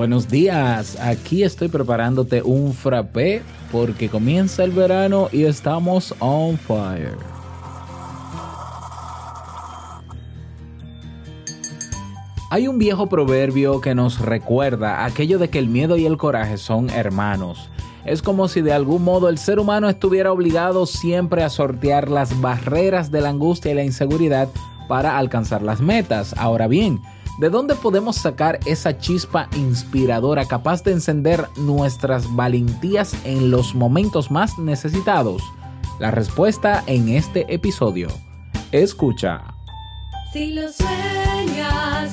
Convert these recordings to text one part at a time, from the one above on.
Buenos días, aquí estoy preparándote un frappé porque comienza el verano y estamos on fire. Hay un viejo proverbio que nos recuerda aquello de que el miedo y el coraje son hermanos. Es como si de algún modo el ser humano estuviera obligado siempre a sortear las barreras de la angustia y la inseguridad para alcanzar las metas. Ahora bien, ¿De dónde podemos sacar esa chispa inspiradora capaz de encender nuestras valentías en los momentos más necesitados? La respuesta en este episodio. Escucha. Si lo sueñas,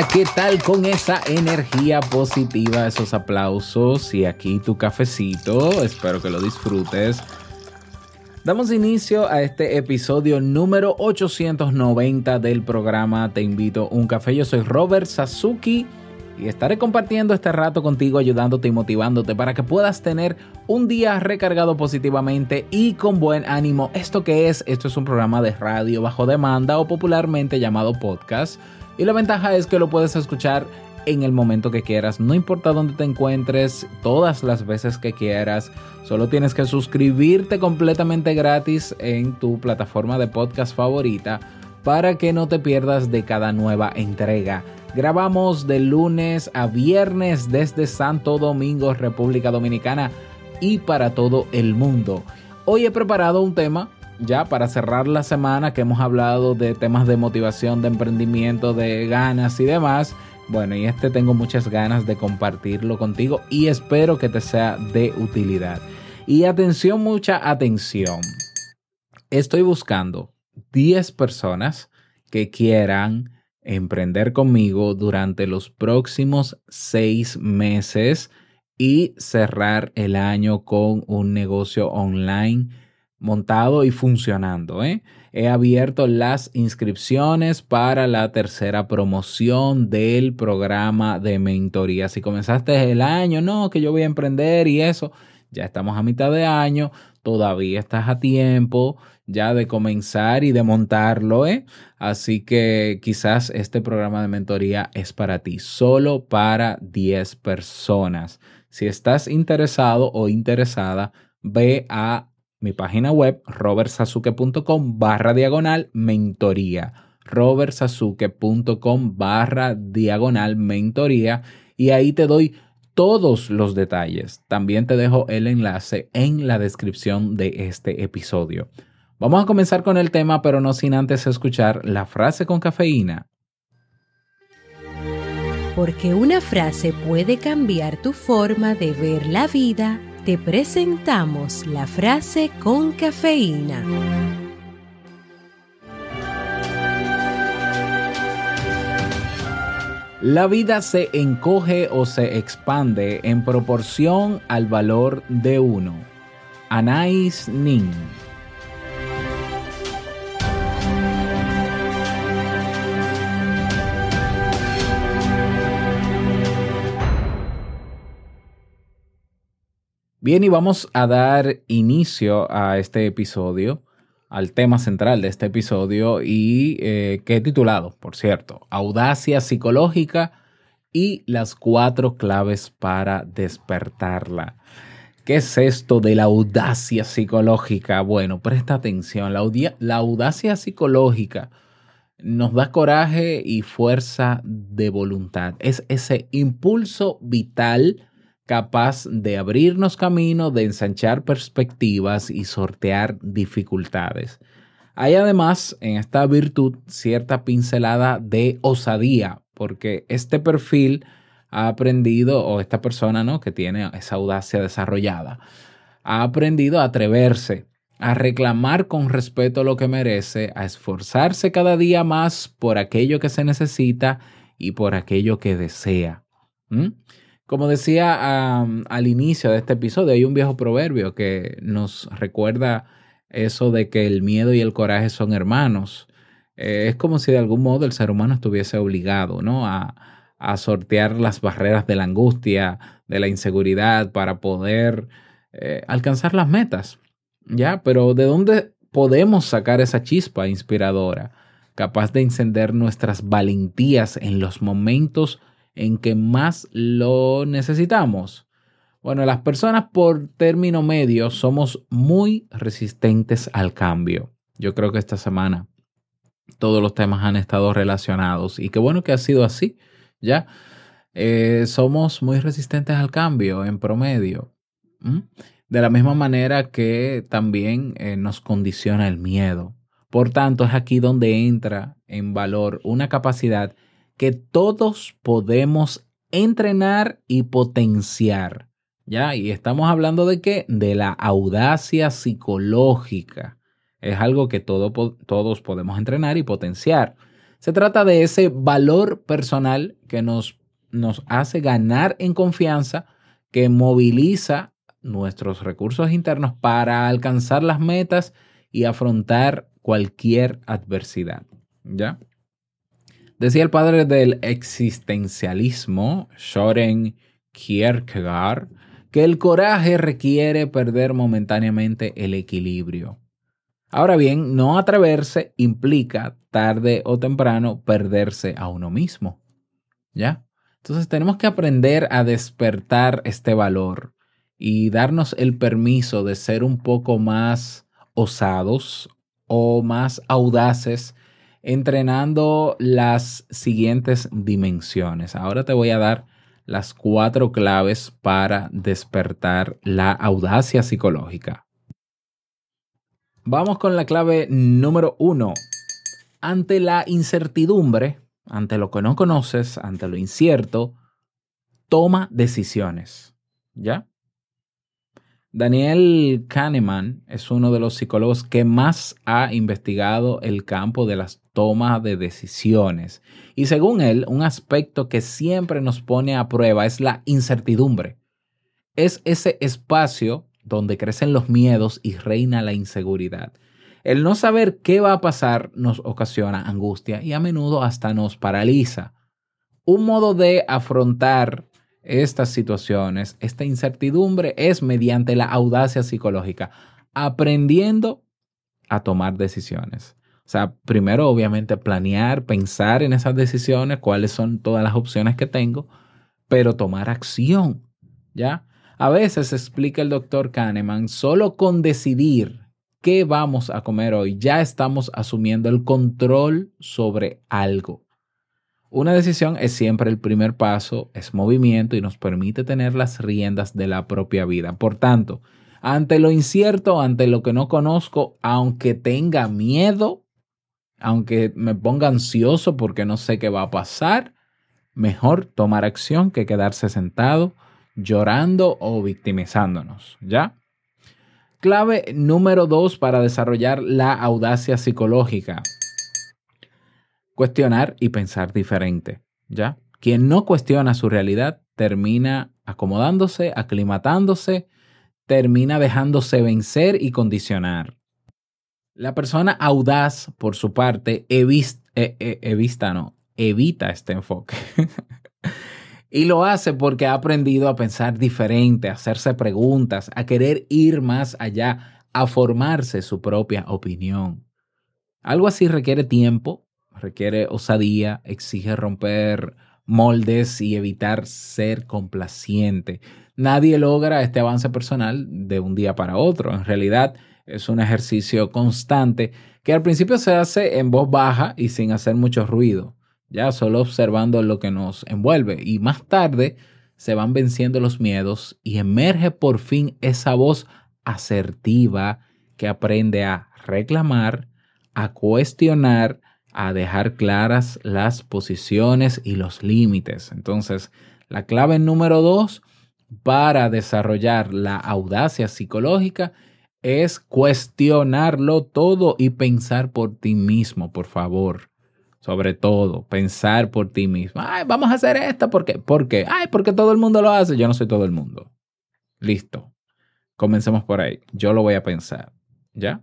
¿Qué tal con esa energía positiva, esos aplausos y aquí tu cafecito? Espero que lo disfrutes. Damos inicio a este episodio número 890 del programa Te invito a un café. Yo soy Robert Sasuki y estaré compartiendo este rato contigo, ayudándote y motivándote para que puedas tener un día recargado positivamente y con buen ánimo. ¿Esto qué es? Esto es un programa de radio bajo demanda o popularmente llamado podcast y la ventaja es que lo puedes escuchar en el momento que quieras, no importa dónde te encuentres, todas las veces que quieras. Solo tienes que suscribirte completamente gratis en tu plataforma de podcast favorita para que no te pierdas de cada nueva entrega. Grabamos de lunes a viernes desde Santo Domingo, República Dominicana y para todo el mundo. Hoy he preparado un tema ya para cerrar la semana que hemos hablado de temas de motivación, de emprendimiento, de ganas y demás. Bueno, y este tengo muchas ganas de compartirlo contigo y espero que te sea de utilidad. Y atención, mucha atención. Estoy buscando 10 personas que quieran emprender conmigo durante los próximos 6 meses y cerrar el año con un negocio online montado y funcionando. ¿eh? He abierto las inscripciones para la tercera promoción del programa de mentoría. Si comenzaste el año, no, que yo voy a emprender y eso, ya estamos a mitad de año, todavía estás a tiempo ya de comenzar y de montarlo, ¿eh? Así que quizás este programa de mentoría es para ti, solo para 10 personas. Si estás interesado o interesada, ve a mi página web robertsasuke.com barra diagonal mentoría robertsasuke.com barra diagonal mentoría y ahí te doy todos los detalles. También te dejo el enlace en la descripción de este episodio. Vamos a comenzar con el tema, pero no sin antes escuchar la frase con cafeína. Porque una frase puede cambiar tu forma de ver la vida te presentamos la frase con cafeína. La vida se encoge o se expande en proporción al valor de uno. Anais Nin. Bien, y vamos a dar inicio a este episodio, al tema central de este episodio y eh, que he titulado, por cierto, Audacia psicológica y las cuatro claves para despertarla. ¿Qué es esto de la audacia psicológica? Bueno, presta atención, la, la audacia psicológica nos da coraje y fuerza de voluntad. Es ese impulso vital capaz de abrirnos camino, de ensanchar perspectivas y sortear dificultades. Hay además en esta virtud cierta pincelada de osadía, porque este perfil ha aprendido, o esta persona ¿no? que tiene esa audacia desarrollada, ha aprendido a atreverse, a reclamar con respeto lo que merece, a esforzarse cada día más por aquello que se necesita y por aquello que desea. Como decía al inicio de este episodio, hay un viejo proverbio que nos recuerda eso de que el miedo y el coraje son hermanos. Eh, es como si de algún modo el ser humano estuviese obligado ¿no? a, sortear las barreras de la angustia, de la inseguridad para poder eh, alcanzar las metas. ¿Ya? Pero ¿de dónde podemos sacar esa chispa inspiradora capaz de encender nuestras valentías en los momentos en que más lo necesitamos? Bueno, las personas por término medio somos muy resistentes al cambio. Yo creo que esta semana todos los temas han estado relacionados y qué bueno que ha sido así, ¿ya? Eh, somos muy resistentes al cambio en promedio. De la misma manera que también eh, nos condiciona el miedo. Por tanto, es aquí donde entra en valor una capacidad que todos podemos entrenar y potenciar. ¿Ya? Y estamos hablando de qué? De la audacia psicológica. Es algo que todos podemos entrenar y potenciar. Se trata de ese valor personal que nos, nos hace ganar en confianza, que moviliza nuestros recursos internos para alcanzar las metas y afrontar cualquier adversidad. ¿Ya? Decía el padre del existencialismo, Soren Kierkegaard, que el coraje requiere perder momentáneamente el equilibrio. Ahora bien, no atreverse implica tarde o temprano perderse a uno mismo. ¿Ya? Entonces tenemos que aprender a despertar este valor y darnos el permiso de ser un poco más osados o más audaces entrenando las siguientes dimensiones. Ahora te voy a dar las cuatro claves para despertar la audacia psicológica. Vamos con la clave número uno. Ante la incertidumbre, ante lo que no conoces, ante lo incierto, toma decisiones. ¿Ya? Daniel Kahneman es uno de los psicólogos que más ha investigado el campo de las tomas de decisiones. Y según él, un aspecto que siempre nos pone a prueba es la incertidumbre. Es ese espacio donde crecen los miedos y reina la inseguridad. El no saber qué va a pasar nos ocasiona angustia y a menudo hasta nos paraliza. Un modo de afrontar estas situaciones, esta incertidumbre, es mediante la audacia psicológica, aprendiendo a tomar decisiones. O sea, primero obviamente planear, pensar en esas decisiones, cuáles son todas las opciones que tengo, pero tomar acción, ¿ya? A veces explica el doctor Kahneman, solo con decidir qué vamos a comer hoy, ya estamos asumiendo el control sobre algo. Una decisión es siempre el primer paso, es movimiento y nos permite tener las riendas de la propia vida. Por tanto, ante lo incierto, ante lo que no conozco, aunque tenga miedo, aunque me ponga ansioso porque no sé qué va a pasar, mejor tomar acción que quedarse sentado llorando o victimizándonos, ¿ya? Clave número dos para desarrollar la audacia psicológica cuestionar y pensar diferente, ¿ya? Quien no cuestiona su realidad termina acomodándose, aclimatándose, termina dejándose vencer y condicionar. La persona audaz, por su parte, evita, e, e, evita, no, evita este enfoque. y lo hace porque ha aprendido a pensar diferente, a hacerse preguntas, a querer ir más allá, a formarse su propia opinión. Algo así requiere tiempo, requiere osadía, exige romper moldes y evitar ser complaciente. Nadie logra este avance personal de un día para otro. En realidad es un ejercicio constante que al principio se hace en voz baja y sin hacer mucho ruido, ya solo observando lo que nos envuelve y más tarde se van venciendo los miedos y emerge por fin esa voz asertiva que aprende a reclamar, a cuestionar, a dejar claras las posiciones y los límites. Entonces, la clave número dos para desarrollar la audacia psicológica es cuestionarlo todo y pensar por ti mismo, por favor. Sobre todo, pensar por ti mismo. Ay, vamos a hacer esto. ¿Por qué? ¿Por qué? Ay, porque todo el mundo lo hace. Yo no soy todo el mundo. Listo. Comencemos por ahí. Yo lo voy a pensar. ¿Ya?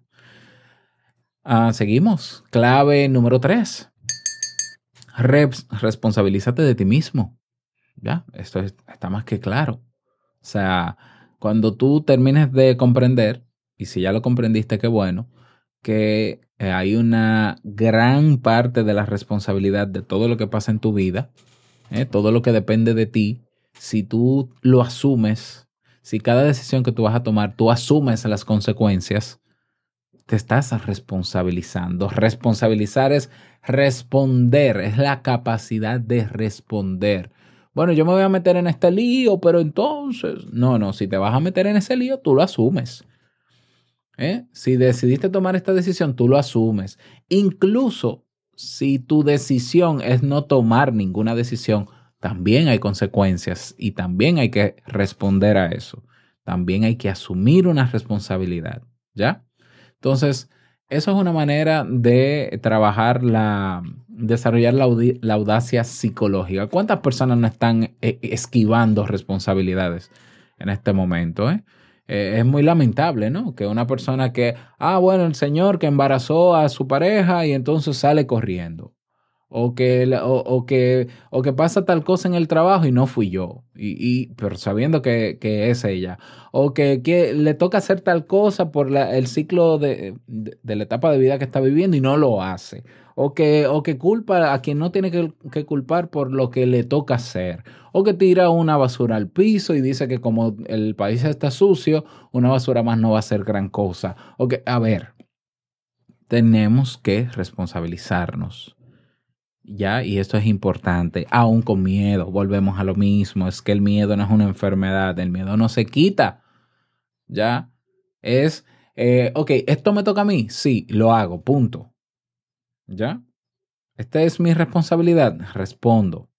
Ah, seguimos. Clave número tres. responsabilízate de ti mismo. ¿Ya? Esto está más que claro. O sea, cuando tú termines de comprender, y si ya lo comprendiste, qué bueno, que eh, hay una gran parte de la responsabilidad de todo lo que pasa en tu vida, eh, todo lo que depende de ti, si tú lo asumes, si cada decisión que tú vas a tomar, tú asumes las consecuencias, te estás responsabilizando. Responsabilizar es responder, es la capacidad de responder. Bueno, yo me voy a meter en este lío, pero entonces, no, no, si te vas a meter en ese lío, tú lo asumes. ¿Eh? Si decidiste tomar esta decisión, tú lo asumes. Incluso si tu decisión es no tomar ninguna decisión, también hay consecuencias y también hay que responder a eso. También hay que asumir una responsabilidad, ¿ya? Entonces, eso es una manera de trabajar la, desarrollar la, audacia psicológica. ¿Cuántas personas no están eh, esquivando responsabilidades en este momento? Eh? Eh, es muy lamentable, ¿no? Que una persona que, ah, bueno, el señor que embarazó a su pareja y entonces sale corriendo. O que, o, que, o que pasa tal cosa en el trabajo y no fui yo, y, pero sabiendo que, es ella. O que, le toca hacer tal cosa por el ciclo de, de, la etapa de vida que está viviendo y no lo hace o que, o que culpa a quien no tiene que, culpar por lo que le toca hacer, o que tira una basura al piso y dice que como el país está sucio, una basura más no va a ser gran cosa. O que, a ver, tenemos que responsabilizarnos. ¿Ya? Y esto es importante, aún con miedo, volvemos a lo mismo, es que el miedo no es una enfermedad, el miedo no se quita, ¿ya? Es, eh, ok, ¿esto me toca a mí? Sí, lo hago, punto. ¿Ya? Esta es mi responsabilidad. Respondo.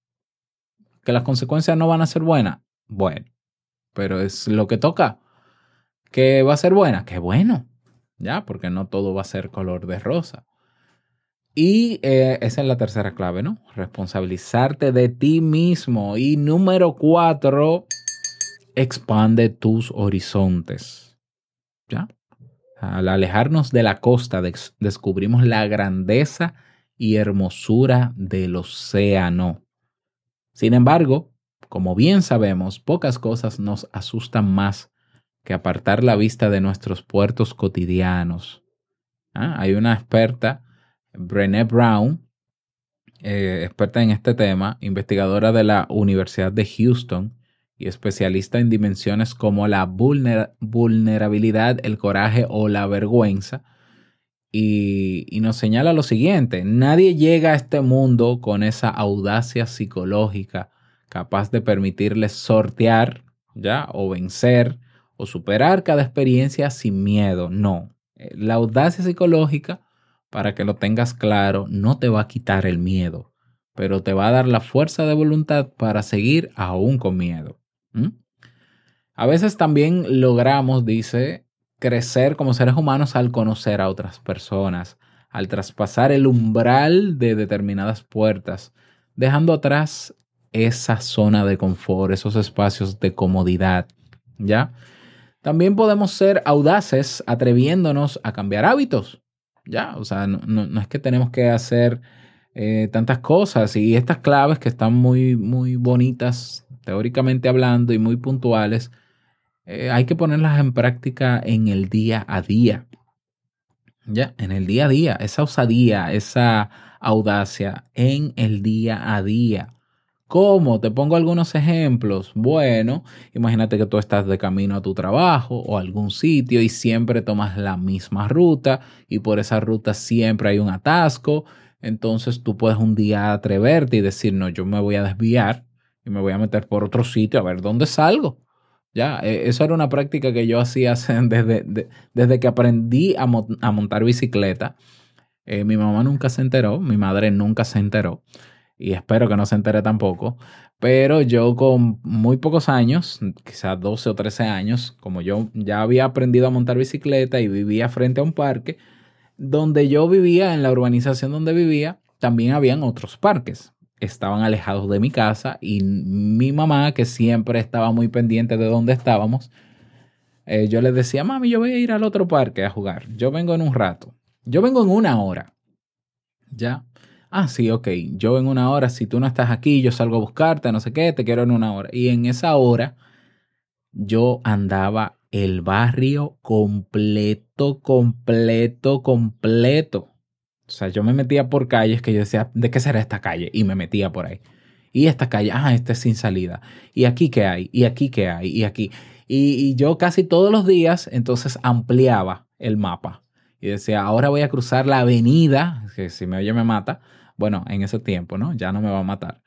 ¿Que las consecuencias no van a ser buenas? Bueno, pero es lo que toca. ¿Que va a ser buena? Qué bueno. ¿Ya? Porque no todo va a ser color de rosa. Y eh, esa es la tercera clave, ¿no? Responsabilizarte de ti mismo. Y número cuatro, expande tus horizontes. ¿Ya? Al alejarnos de la costa descubrimos la grandeza y hermosura del océano. Sin embargo, como bien sabemos, pocas cosas nos asustan más que apartar la vista de nuestros puertos cotidianos. Ah, hay una experta, Brené Brown, eh, experta en este tema, investigadora de la Universidad de Houston, y especialista en dimensiones como la vulnerabilidad, el coraje o la vergüenza. Y, nos señala lo siguiente, nadie llega a este mundo con esa audacia psicológica capaz de permitirles sortear, ¿ya? O vencer o superar cada experiencia sin miedo. No, la audacia psicológica, para que lo tengas claro, no te va a quitar el miedo, pero te va a dar la fuerza de voluntad para seguir aún con miedo. A veces también logramos, dice, crecer como seres humanos al conocer a otras personas, al traspasar el umbral de determinadas puertas, dejando atrás esa zona de confort, esos espacios de comodidad, ¿ya? También podemos ser audaces atreviéndonos a cambiar hábitos, ¿ya? O sea, no, es que tenemos que hacer eh, tantas cosas y estas claves que están muy, muy bonitas teóricamente hablando y muy puntuales, eh, hay que ponerlas en práctica en el día a día. Ya, en el día a día, esa osadía, esa audacia en el día a día. ¿Cómo? Te pongo algunos ejemplos. Bueno, imagínate que tú estás de camino a tu trabajo o a algún sitio y siempre tomas la misma ruta y por esa ruta siempre hay un atasco. Entonces tú puedes un día atreverte y decir, no, yo me voy a desviar y me voy a meter por otro sitio a ver dónde salgo. Ya, e, eso era una práctica que yo hacía desde, desde que aprendí a, montar bicicleta. Eh, mi mamá nunca se enteró, mi madre nunca se enteró y espero que no se entere tampoco. Pero yo con muy pocos años, quizás 12 o 13 años, como yo ya había aprendido a montar bicicleta y vivía frente a un parque, donde yo vivía, en la urbanización donde vivía, también habían otros parques estaban alejados de mi casa y mi mamá, que siempre estaba muy pendiente de dónde estábamos, eh, yo le decía, mami, yo voy a ir al otro parque a jugar. Yo vengo en un rato. Yo vengo en una hora. ¿Ya? Ah, sí, ok. Yo en una hora, si tú no estás aquí, yo salgo a buscarte, no sé qué, te quiero en una hora. Y en esa hora yo andaba el barrio completo, completo, completo. O sea, yo me metía por calles que yo decía, ¿de qué será esta calle? Y me metía por ahí. Y esta calle, ah, esta es sin salida. Y aquí qué hay, y aquí qué hay, y aquí. Y, yo casi todos los días entonces ampliaba el mapa. Y decía, ahora voy a cruzar la avenida, que si me oye me mata. Bueno, en ese tiempo, ¿no? Ya no me va a matar.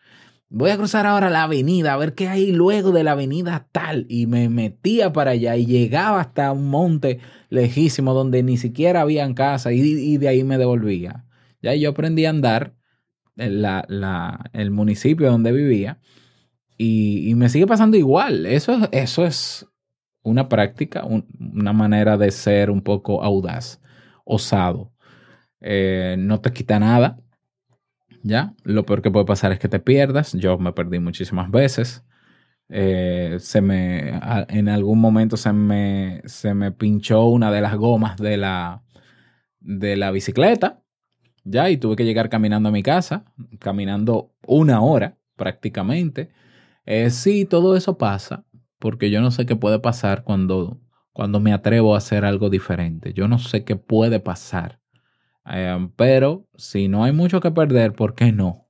Voy a cruzar ahora la avenida, a ver qué hay luego de la avenida tal. Y me metía para allá y llegaba hasta un monte lejísimo donde ni siquiera habían casa y, de ahí me devolvía. Ya yo aprendí a andar en la, el municipio donde vivía y, me sigue pasando igual. Eso, eso es una práctica, una manera de ser un poco audaz, osado. Eh, no te quita nada. ¿Ya? Lo peor que puede pasar es que te pierdas. Yo me perdí muchísimas veces. Eh, se me, en algún momento se me, se me pinchó una de las gomas de la, de la bicicleta, ya, y tuve que llegar caminando a mi casa, caminando una hora prácticamente. Eh, sí, todo eso pasa, porque yo no sé qué puede pasar cuando, cuando me atrevo a hacer algo diferente. Yo no sé qué puede pasar. Pero si no hay mucho que perder, ¿por qué no?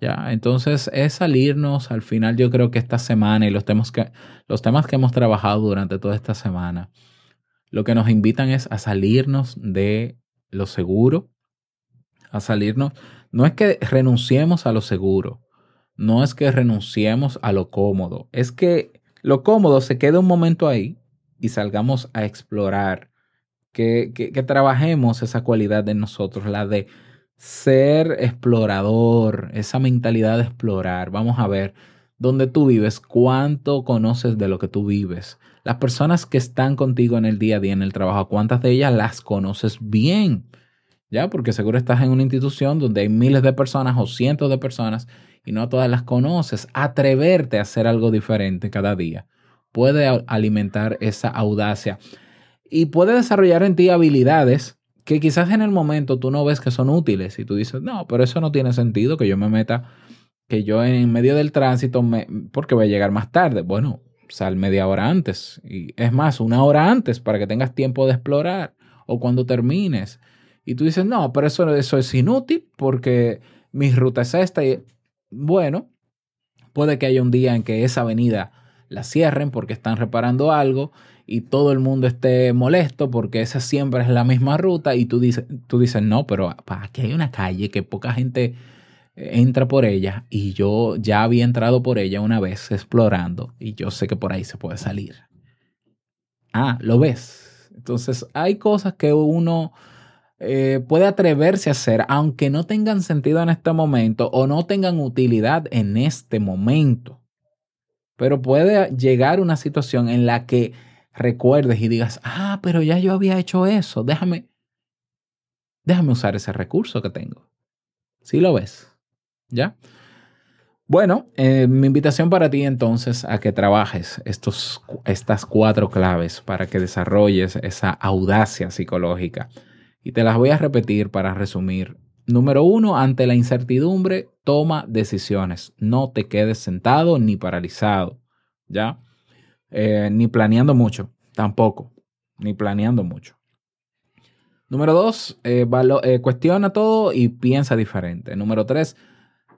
¿ya? Entonces es salirnos al final, yo creo que esta semana y los temas que, los temas que hemos trabajado durante toda esta semana, lo que nos invitan es a salirnos de lo seguro, a salirnos, no es que renunciemos a lo seguro, no es que renunciemos a lo cómodo, es que lo cómodo se quede un momento ahí y salgamos a explorar, que, que, trabajemos esa cualidad de nosotros, la de ser explorador, esa mentalidad de explorar. Vamos a ver dónde tú vives, cuánto conoces de lo que tú vives. Las personas que están contigo en el día a día, en el trabajo, ¿cuántas de ellas las conoces bien? ¿Ya? Porque seguro estás en una institución donde hay miles de personas o cientos de personas y no todas las conoces. Atreverte a hacer algo diferente cada día puede alimentar esa audacia y puede desarrollar en ti habilidades que quizás en el momento tú no ves que son útiles y tú dices, no, pero eso no tiene sentido que yo me meta, que yo en medio del tránsito, me, porque voy a llegar más tarde. Bueno, sal media hora antes y es más, una hora antes para que tengas tiempo de explorar o cuando termines. Y tú dices, no, pero eso, eso es inútil porque mi ruta es esta. Y, bueno, puede que haya un día en que esa avenida la cierren porque están reparando algo y todo el mundo esté molesto porque esa siempre es la misma ruta y tú dices, tú dices no, pero aquí hay una calle que poca gente eh, entra por ella y yo ya había entrado por ella una vez explorando y yo sé que por ahí se puede salir. Ah, lo ves. Entonces hay cosas que uno eh, puede atreverse a hacer aunque no tengan sentido en este momento o no tengan utilidad en este momento. Pero puede llegar una situación en la que recuerdes y digas, ah, pero ya yo había hecho eso, déjame, déjame usar ese recurso que tengo. ¿Sí lo ves? ¿Ya? Bueno, eh, mi invitación para ti entonces a que trabajes estos, estas cuatro claves para que desarrolles esa audacia psicológica. Y te las voy a repetir para resumir. Número uno, ante la incertidumbre, toma decisiones. No te quedes sentado ni paralizado. ¿Ya? Eh, ni planeando mucho, tampoco, ni planeando mucho. Número dos, eh, eh, cuestiona todo y piensa diferente. Número tres,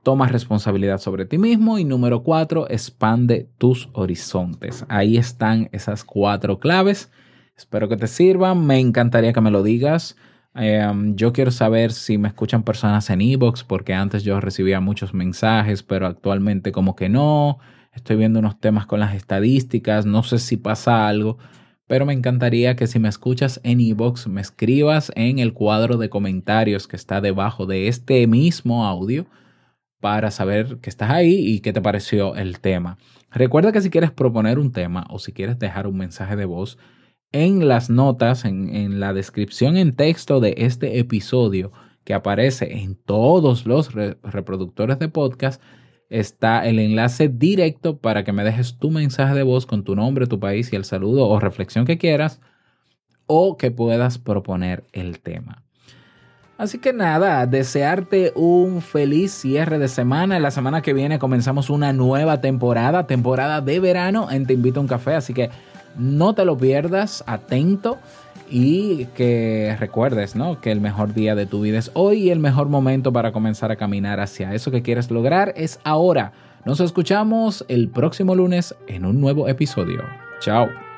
toma responsabilidad sobre ti mismo. Y número cuatro, expande tus horizontes. Ahí están esas cuatro claves. Espero que te sirvan. Me encantaría que me lo digas Em, yo quiero saber si me escuchan personas en Evox, porque antes yo recibía muchos mensajes, pero actualmente como que no. Estoy viendo unos temas con las estadísticas, no sé si pasa algo, pero me encantaría que si me escuchas en Evox, me escribas en el cuadro de comentarios que está debajo de este mismo audio para saber que estás ahí y qué te pareció el tema. Recuerda que si quieres proponer un tema o si quieres dejar un mensaje de voz, en las notas, en, la descripción en texto de este episodio que aparece en todos los reproductores de podcast, está el enlace directo para que me dejes tu mensaje de voz con tu nombre, tu país y el saludo o reflexión que quieras o que puedas proponer el tema. Así que nada, desearte un feliz cierre de semana. La semana que viene comenzamos una nueva temporada, temporada de verano en Te Invito a un Café. Así que no te lo pierdas, atento y que recuerdes, ¿no? Que el mejor día de tu vida es hoy y el mejor momento para comenzar a caminar hacia eso que quieres lograr es ahora. Nos escuchamos el próximo lunes en un nuevo episodio. Chao.